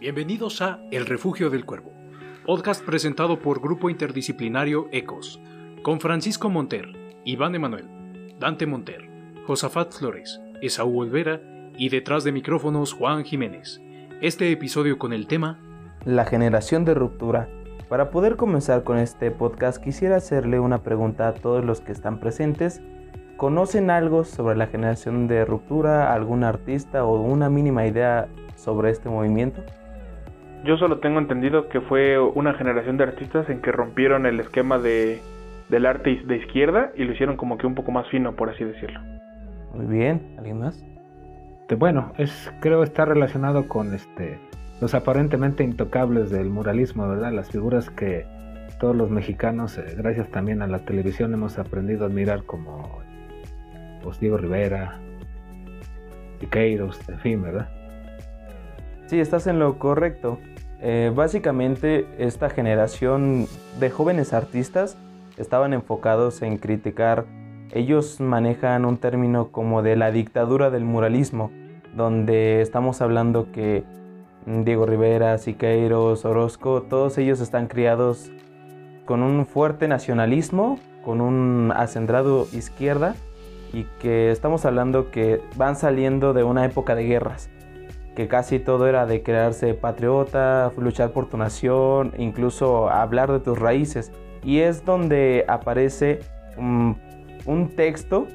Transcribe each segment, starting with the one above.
Bienvenidos a El Refugio del Cuervo, podcast presentado por Grupo Interdisciplinario ECOS, con Francisco Monter, Iván Emanuel, Dante Monter, Josafat Flores, Esaú Olvera y detrás de micrófonos Juan Jiménez. Este episodio con el tema La generación de ruptura. Para poder comenzar con este podcast quisiera hacerle una pregunta a todos los que están presentes. ¿Conocen algo sobre la generación de ruptura, algún artista o una mínima idea sobre este movimiento? Yo solo tengo entendido que fue una generación de artistas en que rompieron el esquema de, del arte de izquierda y lo hicieron como que un poco más fino, por así decirlo. Muy bien, ¿alguien más? Bueno, es creo está relacionado con este los aparentemente intocables del muralismo, ¿verdad? Las figuras que todos los mexicanos, eh, gracias también a la televisión, hemos aprendido a admirar como pues, Diego Rivera, Siqueiros, en fin, ¿verdad? Sí, estás en lo correcto. Eh, básicamente esta generación de jóvenes artistas estaban enfocados en criticar, ellos manejan un término como de la dictadura del muralismo, donde estamos hablando que Diego Rivera, Siqueiros, Orozco, todos ellos están criados con un fuerte nacionalismo, con un acendrado izquierda y que estamos hablando que van saliendo de una época de guerras que casi todo era de crearse patriota, luchar por tu nación, incluso hablar de tus raíces. Y es donde aparece un, texto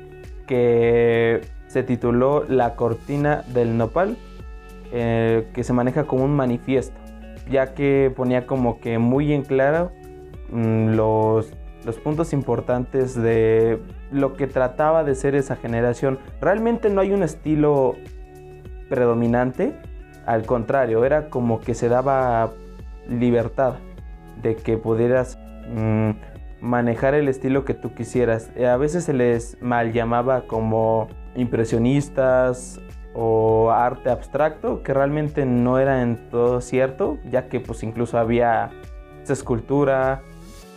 que se tituló La cortina del nopal, eh, que se maneja como un manifiesto, ya que ponía como que muy en claro mm, los, los puntos importantes de lo que trataba de ser esa generación. Realmente no hay un estilo predominante, al contrario, era como que se daba libertad de que pudieras mm, manejar el estilo que tú quisieras. Eh, a veces se les mal llamaba como impresionistas o arte abstracto, que realmente no era en todo cierto, ya que pues incluso había escultura,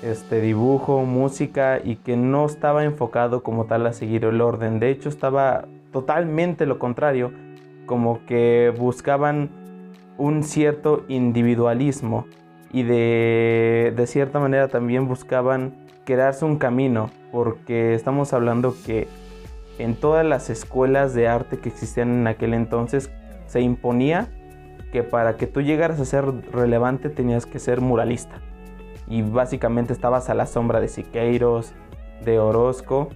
este dibujo, música y que no estaba enfocado como tal a seguir el orden. De hecho, estaba totalmente lo contrario como que buscaban un cierto individualismo y de, cierta manera también buscaban crearse un camino, porque estamos hablando que en todas las escuelas de arte que existían en aquel entonces se imponía que para que tú llegaras a ser relevante tenías que ser muralista. Y básicamente estabas a la sombra de Siqueiros, de Orozco,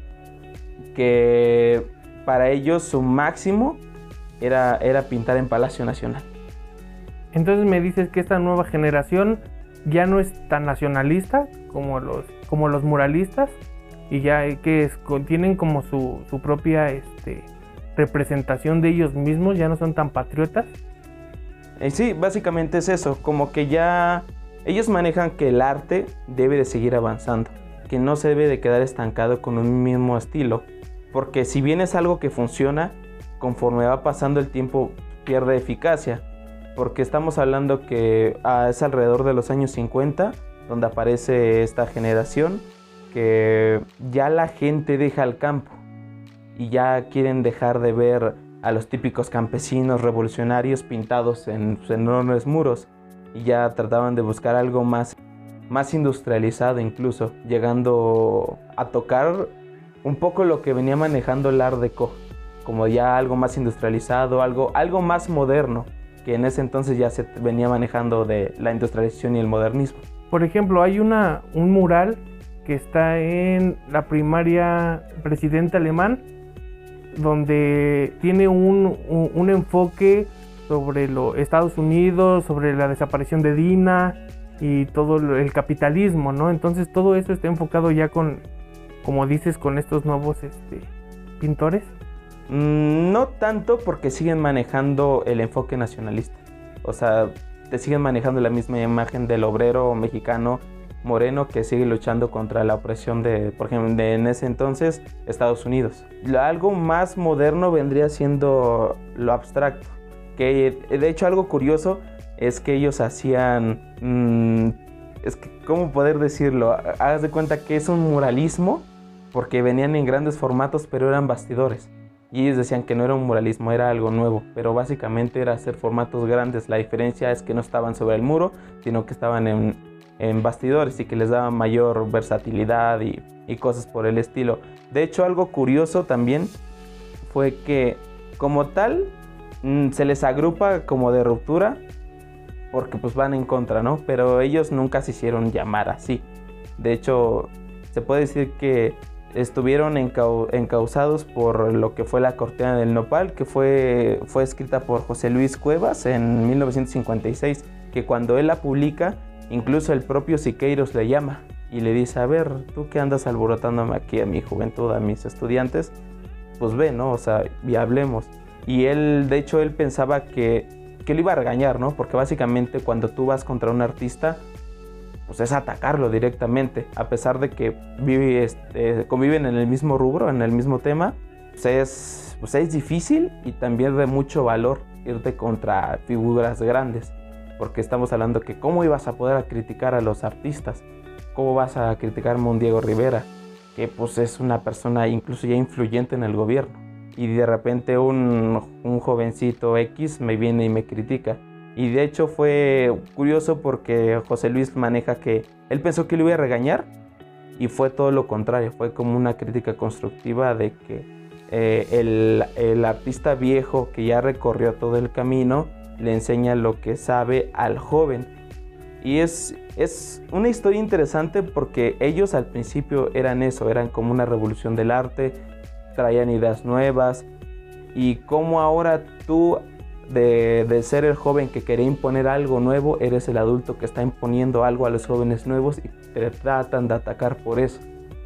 que para ellos su máximo era, era pintar en Palacio Nacional. Entonces me dices que esta nueva generación ya no es tan nacionalista como los, como los muralistas y ya que tienen como su, propia este, representación de ellos mismos, ya no son tan patriotas. Eh, sí, básicamente es eso, como que ya ellos manejan que el arte debe de seguir avanzando, que no se debe de quedar estancado con un mismo estilo, porque si bien es algo que funciona, conforme va pasando el tiempo pierde eficacia, porque estamos hablando que ah, es alrededor de los años 50 donde aparece esta generación que ya la gente deja el campo y ya quieren dejar de ver a los típicos campesinos revolucionarios pintados en enormes muros y ya trataban de buscar algo más, más industrializado incluso, llegando a tocar un poco lo que venía manejando el Art Deco como ya algo más industrializado, algo, algo más moderno, que en ese entonces ya se venía manejando de la industrialización y el modernismo. Por ejemplo, hay una, un mural que está en la primaria Presidente Alemán, donde tiene un, un, enfoque sobre los Estados Unidos, sobre la desaparición de Dina y todo el capitalismo, ¿no? Entonces todo eso está enfocado ya con, como dices, con estos nuevos este, pintores. Mm, no tanto porque siguen manejando el enfoque nacionalista. O sea, te siguen manejando la misma imagen del obrero mexicano moreno que sigue luchando contra la opresión de, por ejemplo, en ese entonces Estados Unidos. Algo más moderno vendría siendo lo abstracto. Que de hecho algo curioso es que ellos hacían... Mm, es que, ¿cómo poder decirlo? Hagas de cuenta que es un muralismo porque venían en grandes formatos pero eran bastidores y ellos decían que no era un muralismo, era algo nuevo, pero básicamente era hacer formatos grandes. La diferencia es que no estaban sobre el muro, sino que estaban en, en bastidores y que les daban mayor versatilidad y, y cosas por el estilo. De hecho, algo curioso también fue que como tal mm, se les agrupa como de ruptura porque pues van en contra, ¿no? Pero ellos nunca se hicieron llamar así. De hecho, se puede decir que estuvieron encausados por lo que fue la cortina del nopal, que fue, fue escrita por José Luis Cuevas en 1956, que cuando él la publica, incluso el propio Siqueiros le llama y le dice, a ver, tú que andas alborotándome aquí a mi juventud, a mis estudiantes, pues ve, ¿no? O sea, y hablemos. Y él, de hecho, él pensaba que, que lo iba a regañar, ¿no? Porque básicamente cuando tú vas contra un artista, pues es atacarlo directamente, a pesar de que este, conviven en el mismo rubro, en el mismo tema, pues es, pues es difícil y también de mucho valor irte contra figuras grandes, porque estamos hablando que cómo ibas a poder criticar a los artistas, cómo vas a criticar a un Diego Rivera, que pues es una persona incluso ya influyente en el gobierno, y de repente un, un jovencito X me viene y me critica y de hecho fue curioso porque José Luis maneja que él pensó que lo iba a regañar y fue todo lo contrario, fue como una crítica constructiva de que eh, el, el, artista viejo que ya recorrió todo el camino le enseña lo que sabe al joven. Y es, es una historia interesante porque ellos al principio eran eso, eran como una revolución del arte, traían ideas nuevas y como ahora tú de, ser el joven que quería imponer algo nuevo, eres el adulto que está imponiendo algo a los jóvenes nuevos y te tratan de atacar por eso.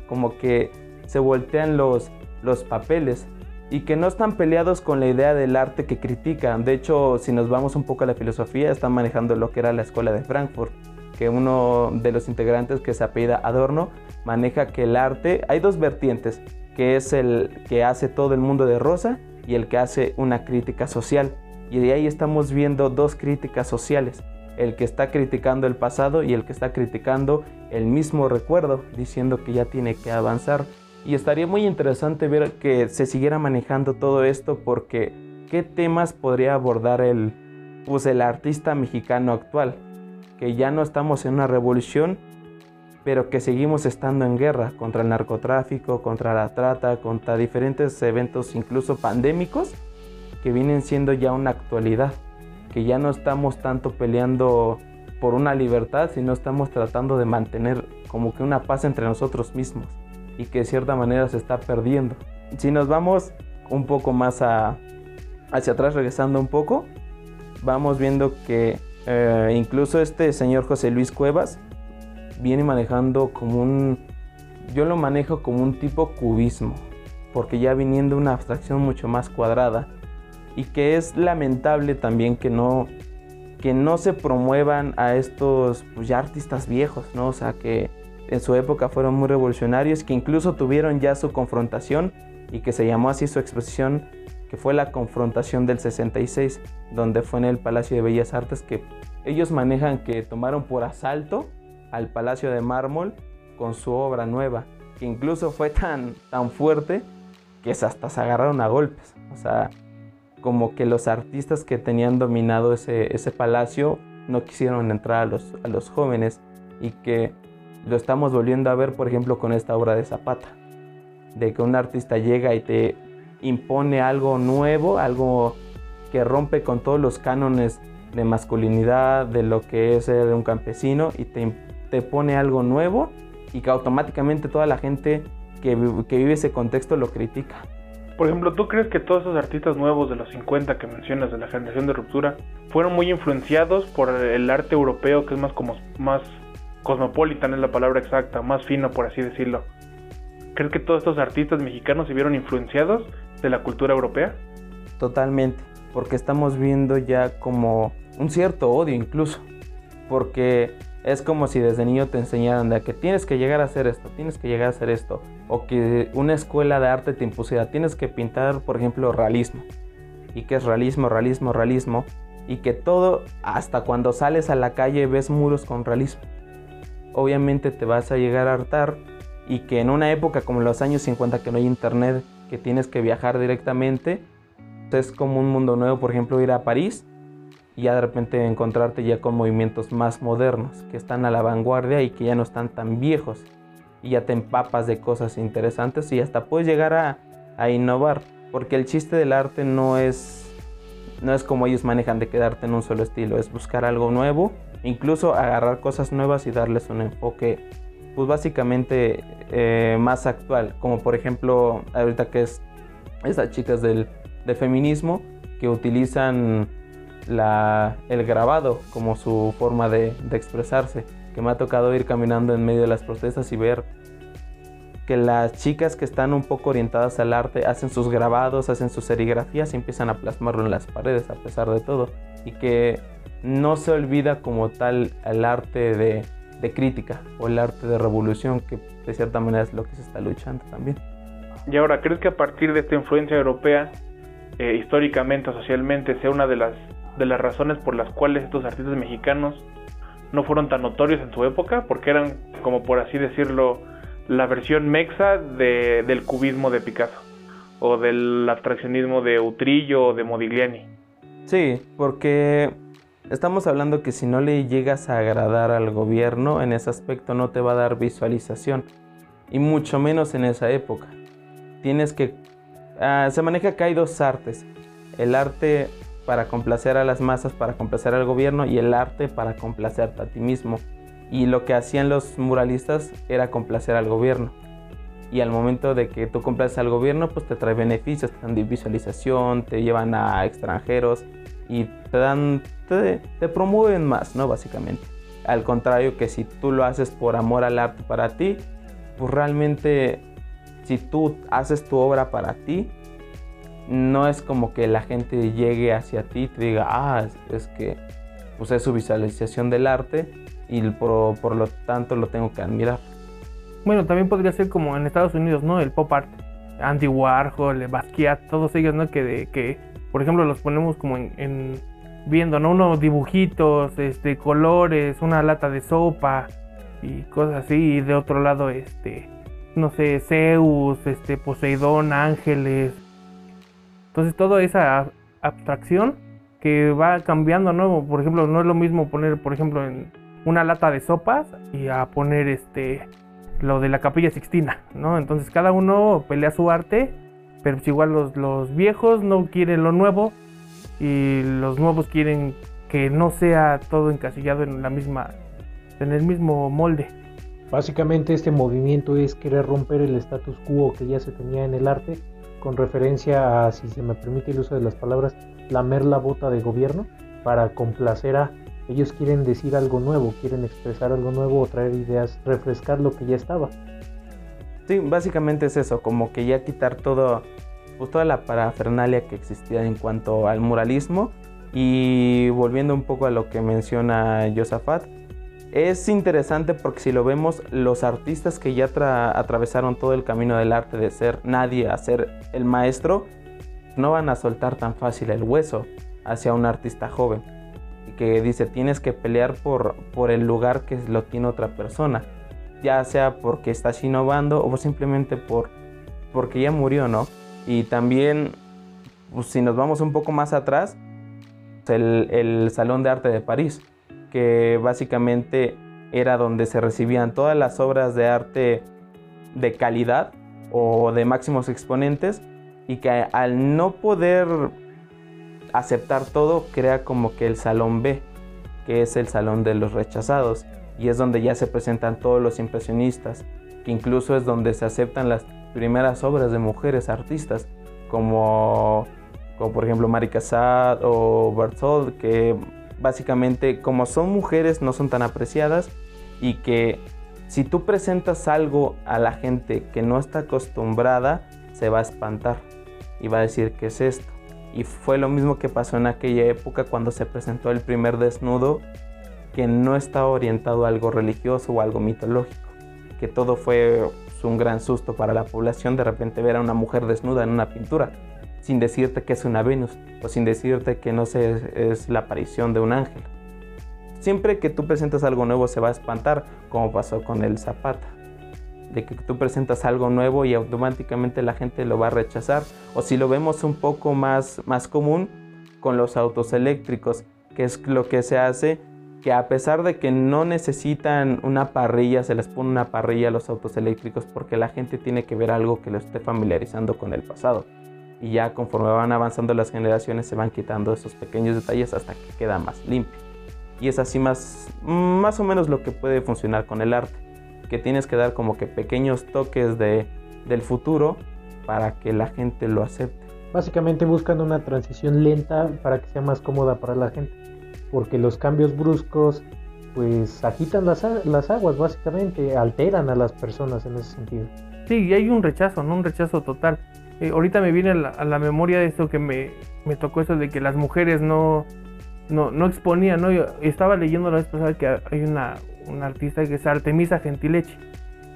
Como que se voltean los, los papeles y que no están peleados con la idea del arte que critican. De hecho, si nos vamos un poco a la filosofía, están manejando lo que era la escuela de Frankfurt, que uno de los integrantes que se apellida Adorno maneja que el arte, hay dos vertientes, que es el que hace todo el mundo de rosa y el que hace una crítica social. Y de ahí estamos viendo dos críticas sociales, el que está criticando el pasado y el que está criticando el mismo recuerdo, diciendo que ya tiene que avanzar. Y estaría muy interesante ver que se siguiera manejando todo esto porque ¿qué temas podría abordar el, pues el artista mexicano actual? Que ya no estamos en una revolución, pero que seguimos estando en guerra contra el narcotráfico, contra la trata, contra diferentes eventos incluso pandémicos que vienen siendo ya una actualidad, que ya no estamos tanto peleando por una libertad, sino estamos tratando de mantener como que una paz entre nosotros mismos y que de cierta manera se está perdiendo. Si nos vamos un poco más hacia atrás, regresando un poco, vamos viendo que eh, incluso este señor José Luis Cuevas viene manejando como un, yo lo manejo como un tipo cubismo, porque ya viniendo una abstracción mucho más cuadrada y que es lamentable también que no, que no se promuevan a estos pues, artistas viejos, ¿no? O sea, que en su época fueron muy revolucionarios, que incluso tuvieron ya su confrontación y que se llamó así su exposición, que fue la confrontación del 66, donde fue en el Palacio de Bellas Artes, que ellos manejan que tomaron por asalto al Palacio de Mármol con su obra nueva, que incluso fue tan, tan fuerte que hasta se agarraron a golpes. O sea, como que los artistas que tenían dominado ese, ese palacio no quisieron entrar a los, a los jóvenes y que lo estamos volviendo a ver, por ejemplo, con esta obra de Zapata, de que un artista llega y te impone algo nuevo, algo que rompe con todos los cánones de masculinidad, de lo que es ser un campesino, y te, te pone algo nuevo y que automáticamente toda la gente que, que vive ese contexto lo critica. Por ejemplo, ¿tú crees que todos esos artistas nuevos de los 50 que mencionas de la generación de ruptura fueron muy influenciados por el arte europeo que es más como más cosmopolitan es la palabra exacta, más fino por así decirlo? ¿Crees que todos estos artistas mexicanos se vieron influenciados de la cultura europea? Totalmente, porque estamos viendo ya como un cierto odio incluso, porque es como si desde niño te enseñaran de que tienes que llegar a hacer esto, tienes que llegar a hacer esto. O que una escuela de arte te impusiera, tienes que pintar, por ejemplo, realismo. ¿Y qué es realismo, realismo, realismo? Y que todo, hasta cuando sales a la calle ves muros con realismo. Obviamente te vas a llegar a hartar y que en una época como los años 50 que no hay internet que tienes que viajar directamente. Es como un mundo nuevo, por ejemplo, ir a París y ya de repente encontrarte ya con movimientos más modernos, que están a la vanguardia y que ya no están tan viejos. Y ya te empapas de cosas interesantes y hasta puedes llegar a, a innovar, porque el chiste del arte no es no es como ellos manejan de quedarte en un solo estilo, es buscar algo nuevo, incluso agarrar cosas nuevas y darles un enfoque, pues básicamente eh, más actual, como por ejemplo ahorita que es estas chicas del, feminismo que utilizan la, el grabado como su forma de, de expresarse, que me ha tocado ir caminando en medio de las protestas y ver que las chicas que están un poco orientadas al arte hacen sus grabados, hacen sus serigrafías y empiezan a plasmarlo en las paredes a pesar de todo. Y que no se olvida como tal el arte de, crítica o el arte de revolución, que de cierta manera es lo que se está luchando también. Y ahora, ¿crees que a partir de esta influencia europea, eh, históricamente o socialmente, sea una de las, de las razones por las cuales estos artistas mexicanos no fueron tan notorios en su época? Porque eran, como por así decirlo, la versión mexa de, del cubismo de Picasso o del abstraccionismo de Utrillo o de Modigliani. Sí, porque estamos hablando que si no le llegas a agradar al gobierno, en ese aspecto no te va a dar visualización, y mucho menos en esa época. Tienes que... Ah, se maneja que hay dos artes, el arte para complacer a las masas, para complacer al gobierno, y el arte para complacerte a ti mismo y lo que hacían los muralistas era complacer al gobierno. Y al momento de que tú complaces al gobierno, pues te trae beneficios, te dan visualización, te llevan a extranjeros y te dan, te, te promueven más, ¿no? Básicamente. Al contrario que si tú lo haces por amor al arte para ti, pues realmente si tú haces tu obra para ti, no es como que la gente llegue hacia ti y te diga, ah, es que pues es su visualización del arte y por, por, lo tanto lo tengo que admirar. Bueno, también podría ser como en Estados Unidos, ¿no? El pop art. Andy Warhol, Basquiat, todos ellos, ¿no? Que, de, que por ejemplo, los ponemos como en, viendo, ¿no? Unos dibujitos, este, colores, una lata de sopa y cosas así. Y de otro lado, este, no sé, Zeus, este, Poseidón, ángeles. Entonces, toda esa abstracción que va cambiando, ¿no? Por ejemplo, no es lo mismo poner, por ejemplo, en una lata de sopas y a poner este lo de la capilla sixtina, ¿no? Entonces cada uno pelea su arte, pero pues igual los, los viejos no quieren lo nuevo y los nuevos quieren que no sea todo encasillado en la misma en el mismo molde. Básicamente este movimiento es querer romper el status quo que ya se tenía en el arte con referencia a, si se me permite el uso de las palabras, lamer la bota de gobierno para complacer a ellos quieren decir algo nuevo, quieren expresar algo nuevo o traer ideas, refrescar lo que ya estaba. Sí, básicamente es eso, como que ya quitar todo, pues toda la parafernalia que existía en cuanto al muralismo y volviendo un poco a lo que menciona Josafat, es interesante porque si lo vemos, los artistas que ya atravesaron todo el camino del arte de ser nadie a ser el maestro, no van a soltar tan fácil el hueso hacia un artista joven que dice tienes que pelear por, el lugar que lo tiene otra persona, ya sea porque estás innovando o simplemente por, porque ya murió, ¿no? Y también, pues, si nos vamos un poco más atrás, el Salón de Arte de París, que básicamente era donde se recibían todas las obras de arte de calidad o de máximos exponentes y que al no poder aceptar todo, crea como que el salón B, que es el salón de los rechazados, y es donde ya se presentan todos los impresionistas, que incluso es donde se aceptan las primeras obras de mujeres artistas, como, como por ejemplo Marie Cassatt o Berthold, que básicamente como son mujeres no son tan apreciadas y que si tú presentas algo a la gente que no está acostumbrada, se va a espantar y va a decir, ¿qué es esto? Y fue lo mismo que pasó en aquella época cuando se presentó el primer desnudo, que no estaba orientado a algo religioso o algo mitológico, que todo fue un gran susto para la población de repente ver a una mujer desnuda en una pintura, sin decirte que es una Venus o sin decirte que no es la aparición de un ángel. Siempre que tú presentas algo nuevo se va a espantar, como pasó con el Zapata. de que tú presentas algo nuevo y automáticamente la gente lo va a rechazar. O si lo vemos un poco más, más común con los autos eléctricos, que es lo que se hace, que a pesar de que no necesitan una parrilla, se les pone una parrilla a los autos eléctricos porque la gente tiene que ver algo que lo esté familiarizando con el pasado. Y ya conforme van avanzando las generaciones se van quitando esos pequeños detalles hasta que queda más limpio. Y es así más, más o menos lo que puede funcionar con el arte que tienes que dar como que pequeños toques de, del futuro para que la gente lo acepte. Básicamente buscan una transición lenta para que sea más cómoda para la gente, porque los cambios bruscos pues agitan las, las aguas básicamente, alteran a las personas en ese sentido. Sí, y hay un rechazo, ¿no? Un rechazo total. Eh, ahorita me viene a la, memoria de esto que me, tocó eso de que las mujeres no, no, no exponían, ¿no? Yo estaba leyendo la vez pasada que hay una, una artista que es Artemisa Gentileche,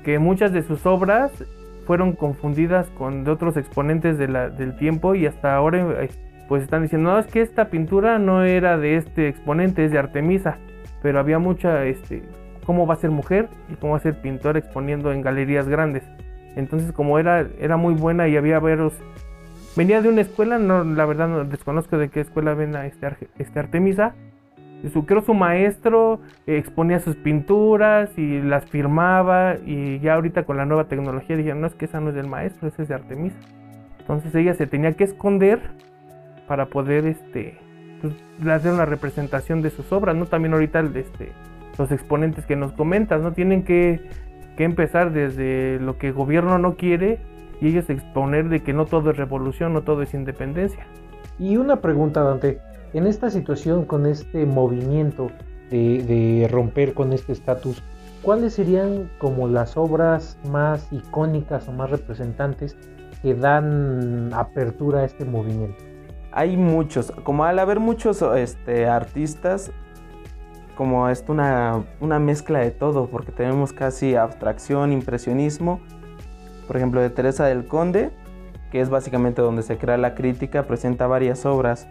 que muchas de sus obras fueron confundidas con de otros exponentes del tiempo y hasta ahora eh, pues están diciendo, no, es que esta pintura no era de este exponente, es de Artemisa, pero había mucha, este, cómo va a ser mujer y cómo va a ser pintor exponiendo en galerías grandes. Entonces como era, era muy buena y había veros, venía de una escuela, no, la verdad no desconozco de qué escuela ven a este, este Artemisa, su, creo su maestro exponía sus pinturas y las firmaba y ya ahorita con la nueva tecnología dijeron, no es que esa no es del maestro, esa es de Artemisa. Entonces ella se tenía que esconder para poder este, pues, hacer una representación de sus obras, ¿no? También ahorita este, los exponentes que nos comentas, ¿no? Tienen que, que empezar desde lo que el gobierno no quiere y ellos exponer de que no todo es revolución, no todo es independencia. Y una pregunta, Dante en esta situación, con este movimiento de, romper con este estatus, ¿cuáles serían como las obras más icónicas o más representantes que dan apertura a este movimiento? Hay muchos, como al haber muchos este, artistas, como es una, una mezcla de todo, porque tenemos casi abstracción, impresionismo. Por ejemplo, de Teresa del Conde, que es básicamente donde se crea la crítica, presenta varias obras.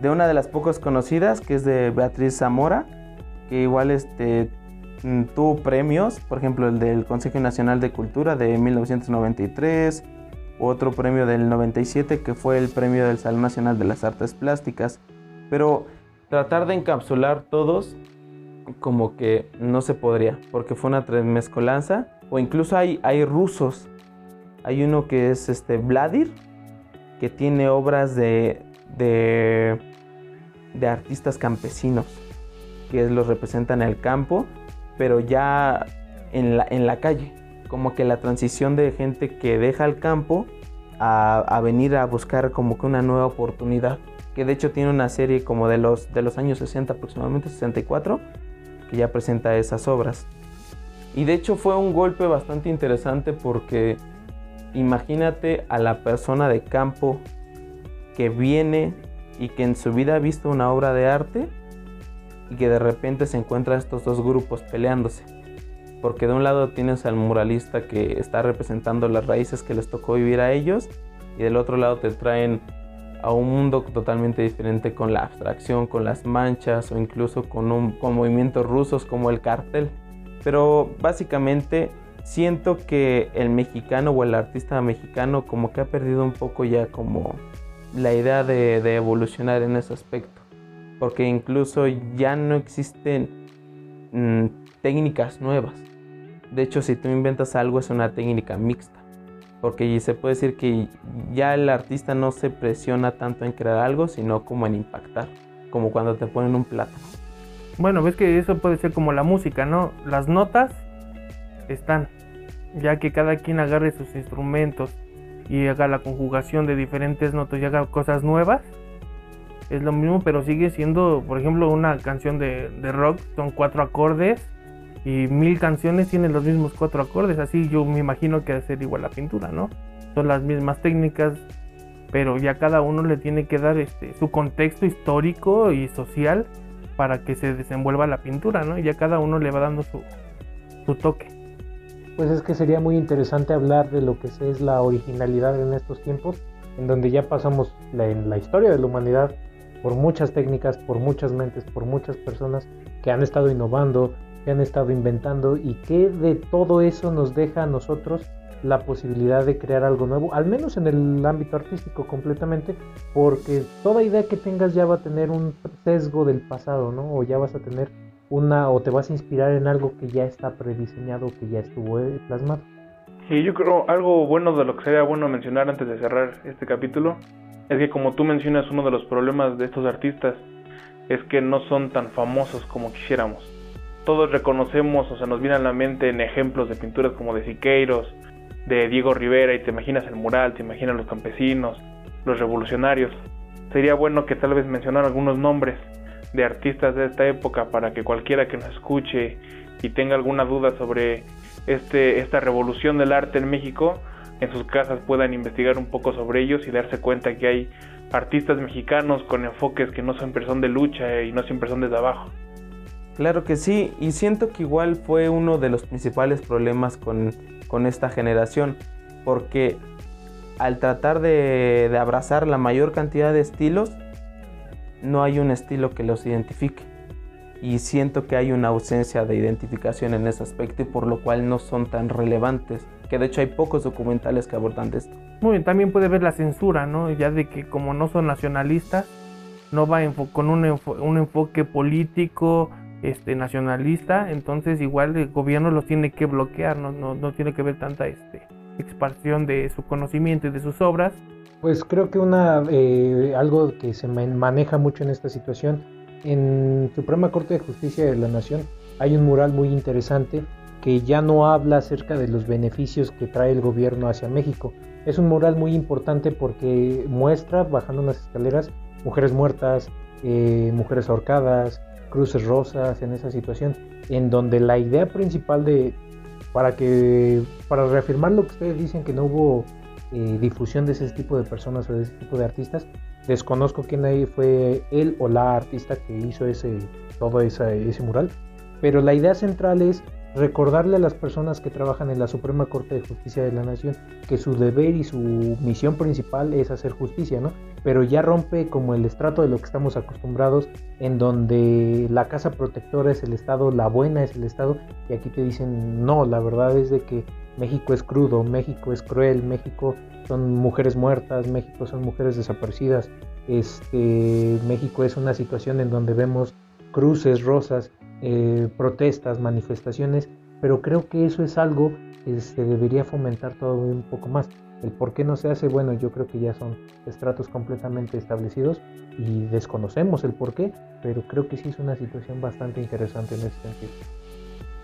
De una de las pocas conocidas, que es de Beatriz Zamora, que igual este, mm, tuvo premios, por ejemplo el del Consejo Nacional de Cultura de 1993, otro premio del 97 que fue el premio del Salón Nacional de las Artes Plásticas, pero tratar de encapsular todos como que no se podría, porque fue una mezcolanza, o incluso hay, hay rusos, hay uno que es este Vladir, que tiene obras de, de de artistas campesinos que los representan en el campo, pero ya en la, en la calle. Como que la transición de gente que deja el campo a, venir a buscar como que una nueva oportunidad. Que de hecho tiene una serie como de los, de los años 60 aproximadamente, 64, que ya presenta esas obras. Y de hecho fue un golpe bastante interesante porque imagínate a la persona de campo que viene y que en su vida ha visto una obra de arte y que de repente se encuentra estos dos grupos peleándose. Porque de un lado tienes al muralista que está representando las raíces que les tocó vivir a ellos y del otro lado te traen a un mundo totalmente diferente con la abstracción, con las manchas o incluso con, un, con movimientos rusos como el cartel. Pero básicamente siento que el mexicano o el artista mexicano como que ha perdido un poco ya como la idea de, evolucionar en ese aspecto, porque incluso ya no existen mm, técnicas nuevas. De hecho, si tú inventas algo es una técnica mixta, porque se puede decir que ya el artista no se presiona tanto en crear algo, sino como en impactar, como cuando te ponen un plátano. Bueno, ves que eso puede ser como la música, ¿no? Las notas están, ya que cada quien agarre sus instrumentos, y haga la conjugación de diferentes notas y haga cosas nuevas. Es lo mismo, pero sigue siendo, por ejemplo, una canción de, rock, son cuatro acordes y mil canciones tienen los mismos cuatro acordes. Así yo me imagino que ser igual la pintura, ¿no? Son las mismas técnicas, pero ya cada uno le tiene que dar este, su contexto histórico y social para que se desenvuelva la pintura, ¿no? Y ya cada uno le va dando su, su toque pues es que sería muy interesante hablar de lo que es la originalidad en estos tiempos, en donde ya pasamos en la historia de la humanidad por muchas técnicas, por muchas mentes, por muchas personas que han estado innovando, que han estado inventando y qué de todo eso nos deja a nosotros la posibilidad de crear algo nuevo, al menos en el ámbito artístico completamente, porque toda idea que tengas ya va a tener un sesgo del pasado, ¿no? O ya vas a tener una, o te vas a inspirar en algo que ya está prediseñado, que ya estuvo eh, plasmado. Y yo creo algo bueno de lo que sería bueno mencionar antes de cerrar este capítulo es que como tú mencionas uno de los problemas de estos artistas es que no son tan famosos como quisiéramos. Todos reconocemos o se nos viene a la mente en ejemplos de pinturas como de Siqueiros, de Diego Rivera y te imaginas el mural, te imaginas los campesinos, los revolucionarios. Sería bueno que tal vez mencionar algunos nombres de artistas de esta época para que cualquiera que nos escuche y tenga alguna duda sobre este, esta revolución del arte en México, en sus casas puedan investigar un poco sobre ellos y darse cuenta que hay artistas mexicanos con enfoques que no siempre son de lucha y no siempre son desde abajo. Claro que sí, y siento que igual fue uno de los principales problemas con, con esta generación, porque al tratar de, de abrazar la mayor cantidad de estilos, no hay un estilo que los identifique. Y siento que hay una ausencia de identificación en ese aspecto y por lo cual no son tan relevantes. Que de hecho hay pocos documentales que abordan de esto. Muy bien, también puede ver la censura, ¿no? Ya de que como no son nacionalistas, no va con un, un enfoque político, este, nacionalista, entonces igual el gobierno los tiene que bloquear, no, no, no tiene que ver tanta este, expansión de su conocimiento y de sus obras. Pues creo que una eh, algo que se maneja mucho en esta situación, en Suprema Corte de Justicia de la Nación hay un mural muy interesante que ya no habla acerca de los beneficios que trae el gobierno hacia México. Es un mural muy importante porque muestra, bajando unas escaleras, mujeres muertas, eh, mujeres ahorcadas, cruces rosas en esa situación, en donde la idea principal de, para que, para reafirmar lo que ustedes dicen que no hubo eh, difusión de ese tipo de personas o de ese tipo de artistas, desconozco quién ahí fue él o la artista que hizo ese, todo ese mural, pero la idea central es recordarle a las personas que trabajan en la Suprema Corte de Justicia de la Nación que su deber y su misión principal es hacer justicia, ¿no? Pero ya rompe como el estrato de lo que estamos acostumbrados, en donde la casa protectora es el Estado, la buena es el Estado, y aquí te dicen, no, la verdad es de que México es crudo, México es cruel, México son mujeres muertas, México son mujeres desaparecidas, este, México es una situación en donde vemos cruces rosas, eh, protestas, manifestaciones, pero creo que eso es algo que se debería fomentar todo un poco más. El por qué no se hace, bueno, yo creo que ya son estratos completamente establecidos y desconocemos el por qué, pero creo que sí es una situación bastante interesante en ese sentido.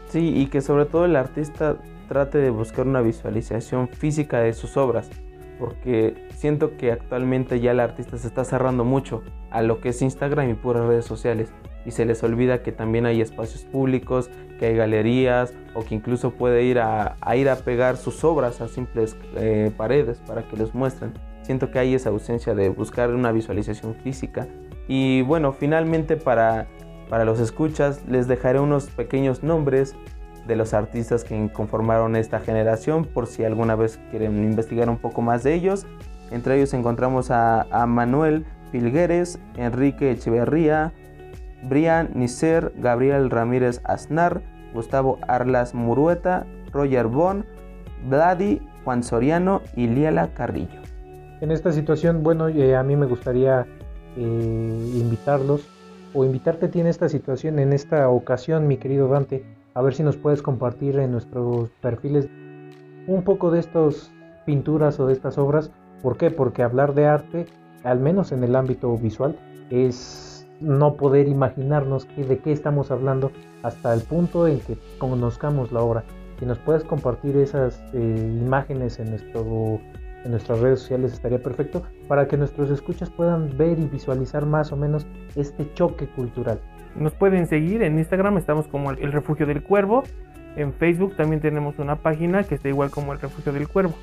Sí, y que sobre todo el artista trate de buscar una visualización física de sus obras, porque siento que actualmente ya el artista se está cerrando mucho a lo que es Instagram y puras redes sociales y se les olvida que también hay espacios públicos, que hay galerías o que incluso puede ir a, ir a pegar sus obras a simples eh, paredes para que los muestren. Siento que hay esa ausencia de buscar una visualización física. Y bueno, finalmente para, para los escuchas les dejaré unos pequeños nombres de los artistas que conformaron esta generación por si alguna vez quieren investigar un poco más de ellos. Entre ellos encontramos a, a Manuel Filgueres, Enrique Echeverría, Brian Nisser, Gabriel Ramírez Aznar, Gustavo Arlas Murueta, Roger Bon, Vladi, Juan Soriano y Liela Carrillo. En esta situación, bueno, eh, a mí me gustaría eh, invitarlos o invitarte a ti en esta situación, en esta ocasión, mi querido Dante, a ver si nos puedes compartir en nuestros perfiles un poco de estas pinturas o de estas obras. ¿Por qué? Porque hablar de arte, al menos en el ámbito visual, es no poder imaginarnos de qué estamos hablando hasta el punto en que conozcamos la obra. Si nos puedes compartir esas eh, imágenes en, nuestro, en nuestras redes sociales estaría perfecto para que nuestros escuchas puedan ver y visualizar más o menos este choque cultural. Nos pueden seguir en Instagram, estamos como el Refugio del Cuervo. En Facebook también tenemos una página que está igual como el Refugio del Cuervo.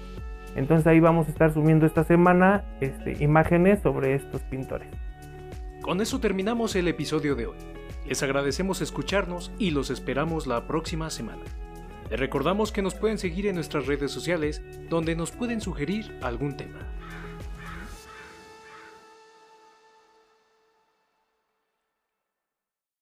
Entonces ahí vamos a estar subiendo esta semana este, imágenes sobre estos pintores. Con eso terminamos el episodio de hoy. Les agradecemos escucharnos y los esperamos la próxima semana. Les recordamos que nos pueden seguir en nuestras redes sociales donde nos pueden sugerir algún tema.